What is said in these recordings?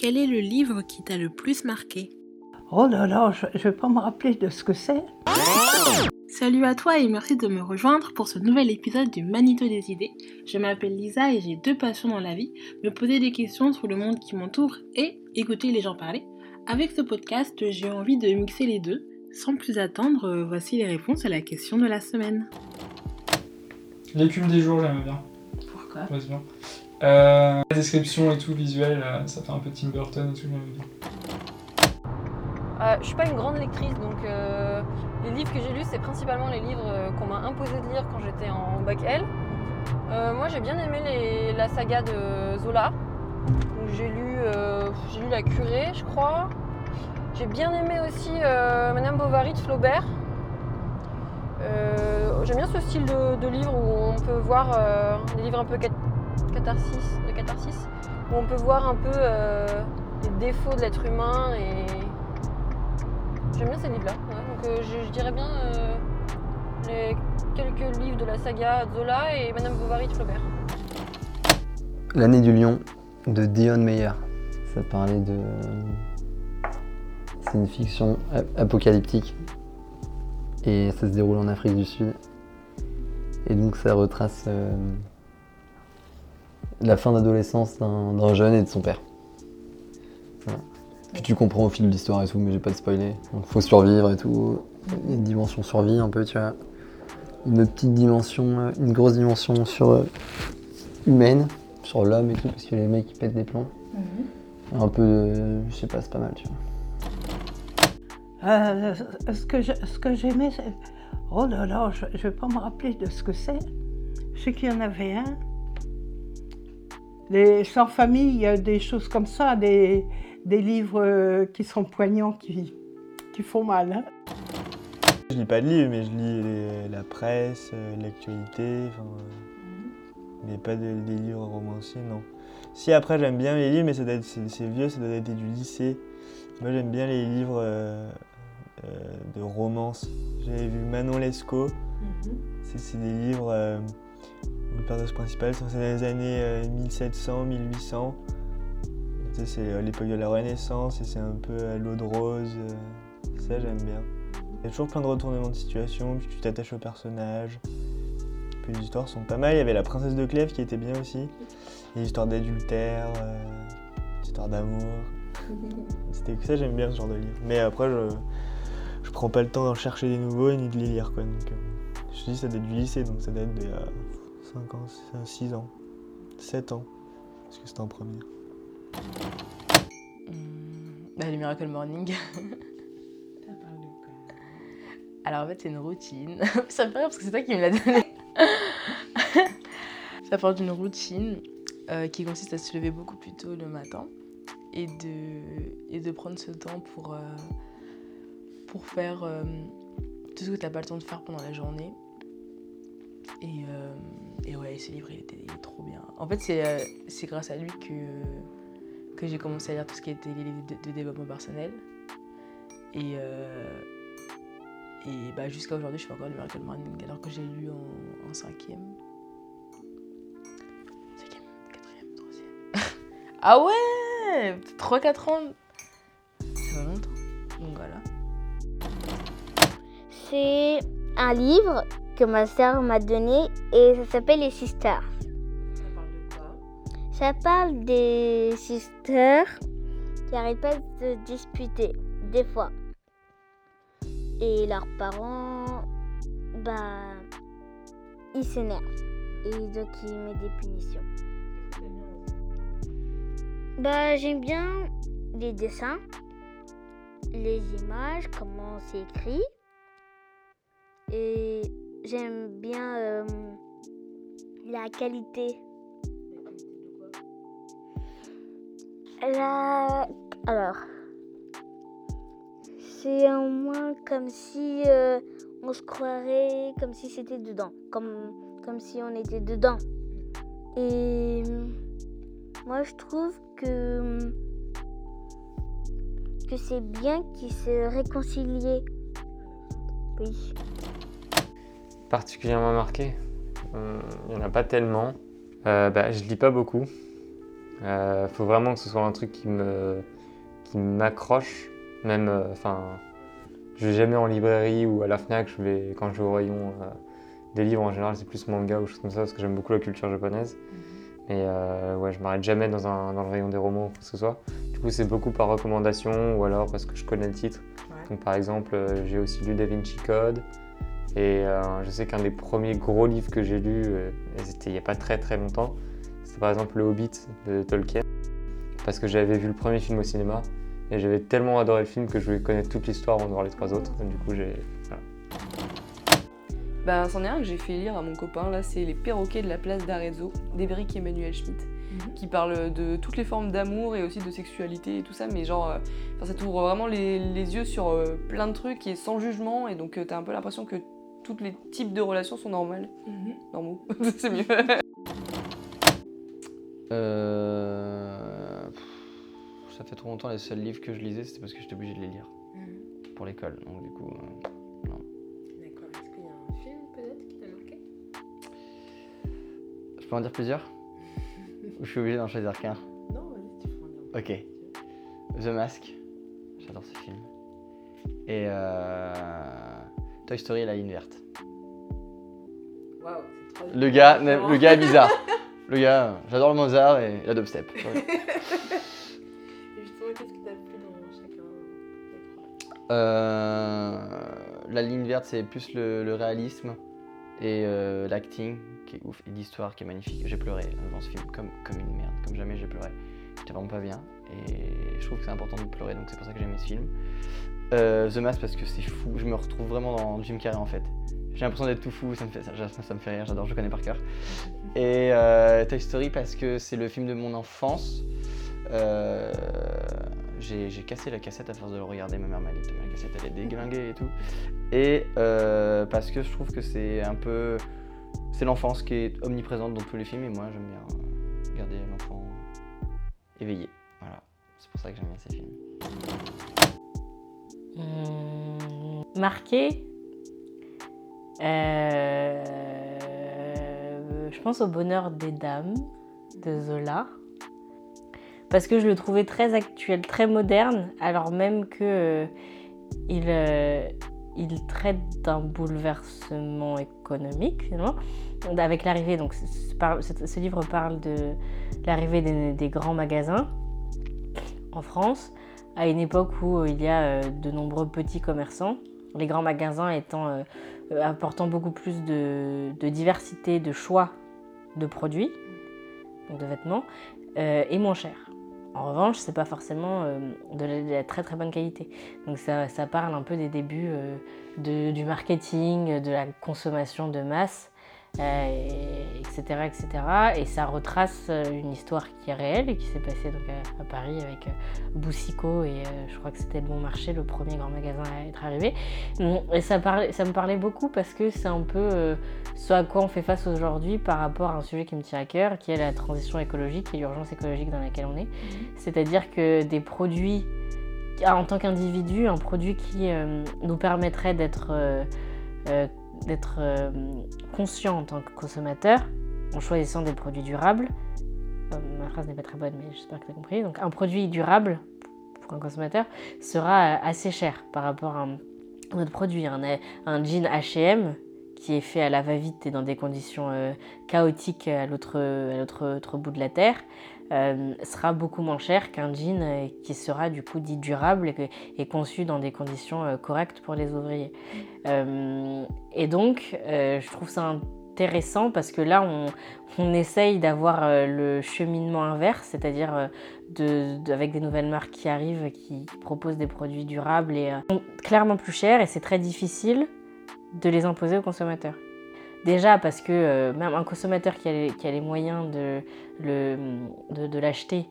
Quel est le livre qui t'a le plus marqué? Oh là là, je ne vais pas me rappeler de ce que c'est. Salut à toi et merci de me rejoindre pour ce nouvel épisode du Manito des idées. Je m'appelle Lisa et j'ai deux passions dans la vie, me poser des questions sur le monde qui m'entoure et écouter les gens parler. Avec ce podcast, j'ai envie de mixer les deux. Sans plus attendre, voici les réponses à la question de la semaine. L'écume des jours, j'aime bien. Pourquoi? Euh, la description et tout visuel, euh, ça fait un peu Tim Burton et tout. Euh, je suis pas une grande lectrice, donc euh, les livres que j'ai lus, c'est principalement les livres qu'on m'a imposé de lire quand j'étais en bac L. Moi, j'ai bien aimé la saga de Zola. J'ai lu, j'ai lu La Curée, je crois. J'ai bien aimé aussi Madame Bovary de Flaubert. J'aime bien ce style de, de livre où on peut voir des livres un peu catharsis, de catharsis, où on peut voir un peu euh, les défauts de l'être humain et J'aime bien ces livres-là. Donc euh, je, dirais bien euh, les quelques livres de la saga Zola et Madame Bovary de Flaubert. L'année du lion de Dion Meyer. Ça parlait de. C'est une fiction apocalyptique. Et ça se déroule en Afrique du Sud. Et donc ça retrace la fin d'adolescence d'un jeune et de son père. Voilà. Puis tu comprends au fil de l'histoire et tout, mais j'ai pas de spoiler. Donc faut survivre et tout. Il y a une dimension survie un peu, tu vois. Une petite dimension, euh, une grosse dimension sur euh, humaine sur l'homme et tout, parce que les mecs ils pètent des plombs. Un peu, de- je sais pas, c'est pas mal, tu vois. Euh, ce que j'aimais, c'est... Oh là là, je ne vais pas me rappeler de ce que c'est. Je sais qu'il y en avait un. Les sans famille, il y a des choses comme ça, des, des livres euh, qui sont poignants, qui, qui font mal. hein. Je lis pas de livres, mais je lis les- la presse, euh, l'actualité, euh, mais pas de- des livres romanciers, non. Si après j'aime bien les livres, mais ça doit être- c'est vieux, ça doit être du lycée. Moi j'aime bien les livres euh, euh, de romance. J'avais vu Manon Lescaut. C'est c'est des livres euh, le personnage principal, c'est dans les années euh, 1700, 1800. Tu sais, C'est euh, l'époque de la Renaissance et c'est un peu à l'eau de rose. euh, ça j'aime bien. Il y a toujours plein de retournements de situation, puis tu t'attaches au personnage. Puis les histoires sont pas mal. Il y avait la princesse de Clèves qui était bien aussi. Les histoires d'adultère, euh, histoires d'amour. C'était que ça, j'aime bien ce genre de livre. Mais après, je, je prends pas le temps d'en chercher des nouveaux ni de les lire. Quoi. Donc, euh, je te dis, ça date du lycée, donc ça date de 5 ans, 6 ans, 7 ans. Parce que c'était en première. Hum, bah, le Miracle Morning. Alors en fait c'est une routine. Ça me fait rire parce que c'est toi qui me l'as donné. Ça parle d'une routine euh, qui consiste à se lever beaucoup plus tôt le matin et de, et de prendre ce temps pour, euh, pour faire euh, tout ce que tu n'as pas le temps de faire pendant la journée. Et, euh, et ouais, ce livre il, était, trop bien. En fait c'est euh, grâce à lui que, j'ai commencé à lire tout ce qui était les livres de, de développement personnel. Et, euh, et bah, jusqu'à aujourd'hui, je fais encore le Miracle Morning alors que j'ai lu en, en cinquième. Cinquième, quatrième, troisième. ah ouais 3-4 ans Ça fait longtemps. Donc voilà. C'est un livre que ma sœur m'a donné et ça s'appelle Les Sisters. Ça parle de quoi? Ça parle des sisters qui arrêtent pas de se disputer, des fois. Et leurs parents, bah, ils s'énervent. Et donc ils mettent des punitions. Bah, j'aime bien les dessins, les images, comment c'est écrit. Et j'aime bien euh, la qualité. La... Alors, c'est au moins comme si euh, on se croirait comme si c'était dedans, comme, comme si on était dedans. Et moi, je trouve que, que c'est bien qu'ils se réconcilient. Oui. Particulièrement marqué. Hum, Il n'y en a pas tellement. Euh, bah, je lis pas beaucoup. Euh, faut vraiment que ce soit un truc qui me qui m'accroche, même. euh, Enfin, je vais jamais en librairie ou à la Fnac. Je vais quand je vais au rayon euh, des livres en général, c'est plus manga ou choses comme ça parce que j'aime beaucoup la culture japonaise. Et euh, ouais, je m'arrête jamais dans un dans le rayon des romans ou quoi que ce soit. Du coup, c'est beaucoup par recommandation ou alors parce que je connais le titre. Donc par exemple, euh, j'ai aussi lu Da Vinci Code. Et euh, je sais qu'un des premiers gros livres que j'ai lu, euh, et c'était il n'y a pas très très longtemps, c'était par exemple Le Hobbit de Tolkien. Parce que j'avais vu le premier film au cinéma et j'avais tellement adoré le film que je voulais connaître toute l'histoire avant de voir les trois autres. Et du coup, j'ai. voilà. Bah, c'en est un que j'ai fait lire à mon copain, là, c'est Les perroquets de la place d'Arezzo, d'Eberic Emmanuel Schmitt, qui parle de toutes les formes d'amour et aussi de sexualité et tout ça, mais genre, euh, ça t'ouvre vraiment les, les yeux sur euh, plein de trucs et sans jugement, et donc euh, t'as un peu l'impression que tous les types de relations sont normales. Normaux, c'est mieux. Euh... Ça fait trop longtemps, les seuls livres que je lisais, c'était parce que j'étais obligé de les lire pour l'école. Donc du coup, euh, D'accord. Est-ce qu'il y a un film peut-être qui t'a marqué? Je peux en dire plusieurs? Ou je suis obligé d'en choisir qu'un? Non, vas-y, tu peux en dire. Ok. The Mask, j'adore ce film. Et euh... Toy Story et la ligne verte. Trop Le gars, le gars est bizarre. Le gars, j'adore le Mozart et la dubstep. Voilà. Et justement, qu'est-ce qui t'a plu dans chacun des trois Euh, la ligne verte, c'est plus le, le réalisme et euh, l'acting qui est ouf et l'histoire qui est magnifique. J'ai pleuré devant ce film comme, comme une merde, comme jamais j'ai pleuré. J'étais vraiment pas bien et je trouve que c'est important de pleurer donc c'est pour ça que j'ai aimé ce film. Euh, The Mask parce que c'est fou, je me retrouve vraiment dans Jim Carrey en fait. J'ai l'impression d'être tout fou, ça me fait, ça, me fait rire, j'adore, je connais par cœur. Et euh, Toy Story parce que c'est le film de mon enfance. Euh, j'ai cassé la cassette à force de le regarder, ma mère m'a dit la cassette elle est déglinguée et tout. Et parce que je trouve que c'est un peu. C'est l'enfance qui est omniprésente dans tous les films et moi j'aime bien garder l'enfant éveillé. Voilà, c'est pour ça que j'aime bien ces films. Hum, marqué Euh, Je pense au bonheur des dames de Zola. Parce que je le trouvais très actuel, très moderne, alors même que euh, il, euh, il traite d'un bouleversement économique, finalement. Avec l'arrivée, donc ce livre parle de l'arrivée des, des grands magasins en France, à une époque où euh, il y a euh, de nombreux petits commerçants, les grands magasins euh, apportant beaucoup plus de, diversité, de choix de produits, de vêtements, et moins cher. En revanche, c'est pas forcément de, la, très très bonne qualité. Donc ça, parle un peu des débuts du marketing, de la consommation de masse, etc., etc. Et ça retrace euh, une histoire qui est réelle et qui s'est passée donc à, à Paris avec euh, Boussico et euh, je crois que c'était le Bon Marché, le premier grand magasin à être arrivé. Et ça, parlait- ça me parlait beaucoup parce que c'est un peu euh, ce à quoi on fait face aujourd'hui par rapport à un sujet qui me tient à cœur, qui est la transition écologique et l'urgence écologique dans laquelle on est. C'est-à-dire que des produits, en tant qu'individu, un produit qui euh, nous permettrait d'être euh, euh, d'être euh, conscient en tant que consommateur, en choisissant des produits durables. Euh, ma phrase n'est pas très bonne, mais j'espère que tu as compris. Donc un produit durable pour un consommateur sera euh, assez cher par rapport à un autre produit. Un, un jean H&M qui est fait à la va-vite et dans des conditions chaotiques à l'autre bout de la Terre euh, sera beaucoup moins cher qu'un jean euh, qui sera du coup dit durable et, conçu dans des conditions euh, correctes pour les ouvriers. Et donc, je trouve ça intéressant parce que là, on, essaye d'avoir le cheminement inverse, c'est-à-dire avec des nouvelles marques qui arrivent, qui proposent des produits durables et clairement plus chers et c'est très difficile de les imposer aux consommateurs. Déjà parce que euh, même un consommateur qui a les, moyens de, le- de, l'acheter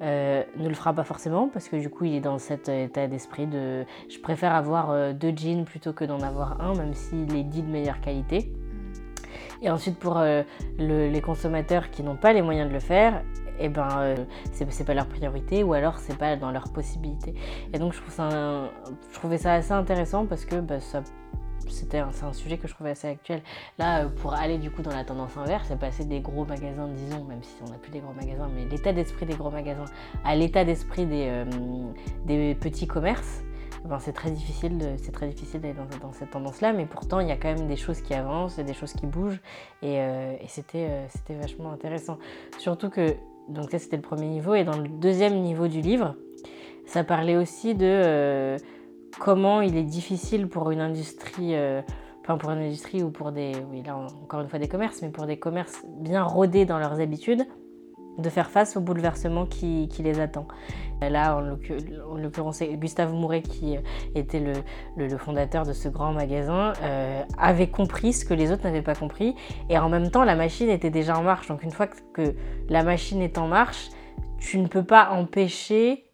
euh, ne le fera pas forcément parce que du coup il est dans cet état d'esprit de je préfère avoir euh, deux jeans plutôt que d'en avoir un même s'il est dit de meilleure qualité. Et ensuite pour le- les consommateurs qui n'ont pas les moyens de le faire, eh ben c'est pas leur priorité ou alors c'est pas dans leur possibilité. Et donc je trouvais ça assez intéressant parce que bah, ça c'est un sujet que je trouvais assez actuel. Là, euh, pour aller du coup dans la tendance inverse, c'est passer des gros magasins, disons, même si on n'a plus des gros magasins, mais l'état d'esprit des gros magasins à l'état d'esprit des, euh, des petits commerces. Ben, c'est très difficile, d'aller dans, dans cette tendance-là, mais pourtant il y a quand même des choses qui avancent, des choses qui bougent, et, euh, et c'était, c'était vachement intéressant. Surtout que, donc ça c'était le premier niveau, et dans le deuxième niveau du livre, ça parlait aussi de comment il est difficile pour une industrie, euh, enfin pour une industrie ou pour des, oui là encore une fois des commerces, mais pour des commerces bien rodés dans leurs habitudes, de faire face au bouleversement qui, les attend. Là, en l'occur- en l'occurrence, c'est Gustave Mouret, qui euh, était le, fondateur de ce grand magasin, euh, avait compris ce que les autres n'avaient pas compris. Et en même temps, la machine était déjà en marche. Donc une fois que la machine est en marche, tu ne peux pas empêcher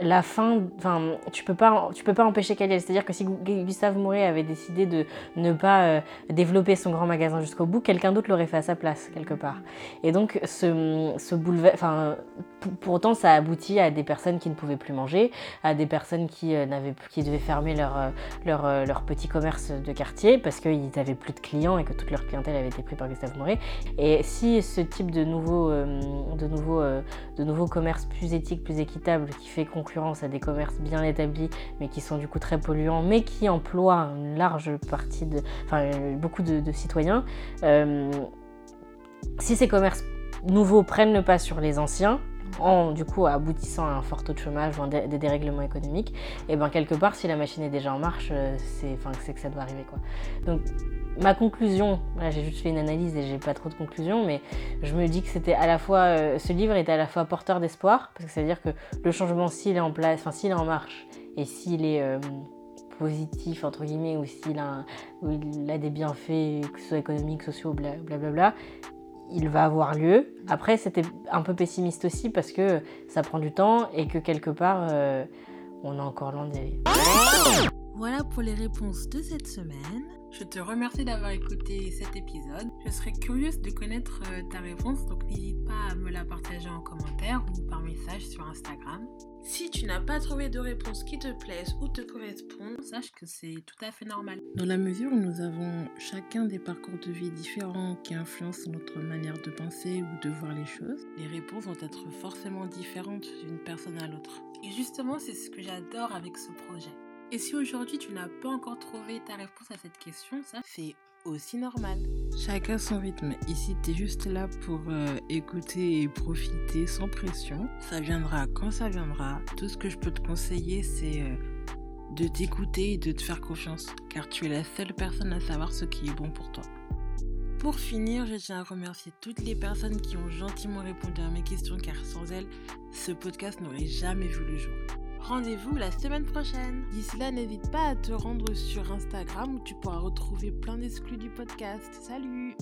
la fin, enfin, tu peux pas, tu peux pas empêcher qu'elle y aille. C'est-à-dire que si Gu- Gustave Mouret avait décidé de ne pas euh, développer son grand magasin jusqu'au bout, quelqu'un d'autre l'aurait fait à sa place quelque part. Et donc ce, ce enfin, pour, autant, ça aboutit à des personnes qui ne pouvaient plus manger, à des personnes qui euh, n'avaient, qui devaient fermer leur, euh, leur, leur petit commerce de quartier parce qu'ils n'avaient plus de clients et que toute leur clientèle avait été prise par Gustave Mouret. Et si ce type de nouveau, de nouveau, de nouveaux commerces plus éthiques, plus équitables, qui fait à des commerces bien établis, mais qui sont du coup très polluants, mais qui emploient une large partie de, enfin euh, beaucoup de, de citoyens. euh, si ces commerces nouveaux prennent le pas sur les anciens, en du coup aboutissant à un fort taux de chômage ou des, dérèglements économiques, et ben quelque part si la machine est déjà en marche, euh, c'est que ça doit arriver quoi. Donc ma conclusion, j'ai juste fait une analyse et j'ai pas trop de conclusion, mais je me dis que c'était à la fois euh, ce livre est à la fois porteur d'espoir parce que ça veut dire que le changement s'il est en place, enfin s'il est en marche et s'il est euh, positif entre guillemets ou s'il a, a des bienfaits que ce soit économiques, sociaux, bla- blablabla, il va avoir lieu. Après, c'était un peu pessimiste aussi parce que ça prend du temps et que quelque part, euh, on est encore loin d'y. Voilà pour les réponses de cette semaine. Je te remercie d'avoir écouté cet épisode. Je serais curieuse de connaître euh, ta réponse, donc n'hésite pas à me la partager en commentaire ou par message sur Instagram. Si tu n'as pas trouvé de réponse qui te plaise ou te correspond, sache que c'est tout à fait normal. Dans la mesure où nous avons chacun des parcours de vie différents qui influencent notre manière de penser ou de voir les choses, les réponses vont être forcément différentes d'une personne à l'autre. Et justement, c'est ce que j'adore avec ce projet. Et si aujourd'hui tu n'as pas encore trouvé ta réponse à cette question, ça c'est aussi normal. Chacun son rythme. Ici, tu es juste là pour euh, écouter et profiter sans pression. Ça viendra quand ça viendra. Tout ce que je peux te conseiller, c'est euh, de t'écouter et de te faire confiance, car tu es la seule personne à savoir ce qui est bon pour toi. Pour finir, je tiens à remercier toutes les personnes qui ont gentiment répondu à mes questions, car sans elles, ce podcast n'aurait jamais vu le jour. Rendez-vous la semaine prochaine. D'ici là, n'hésite pas à te rendre sur Instagram où tu pourras retrouver plein d'exclus du podcast. Salut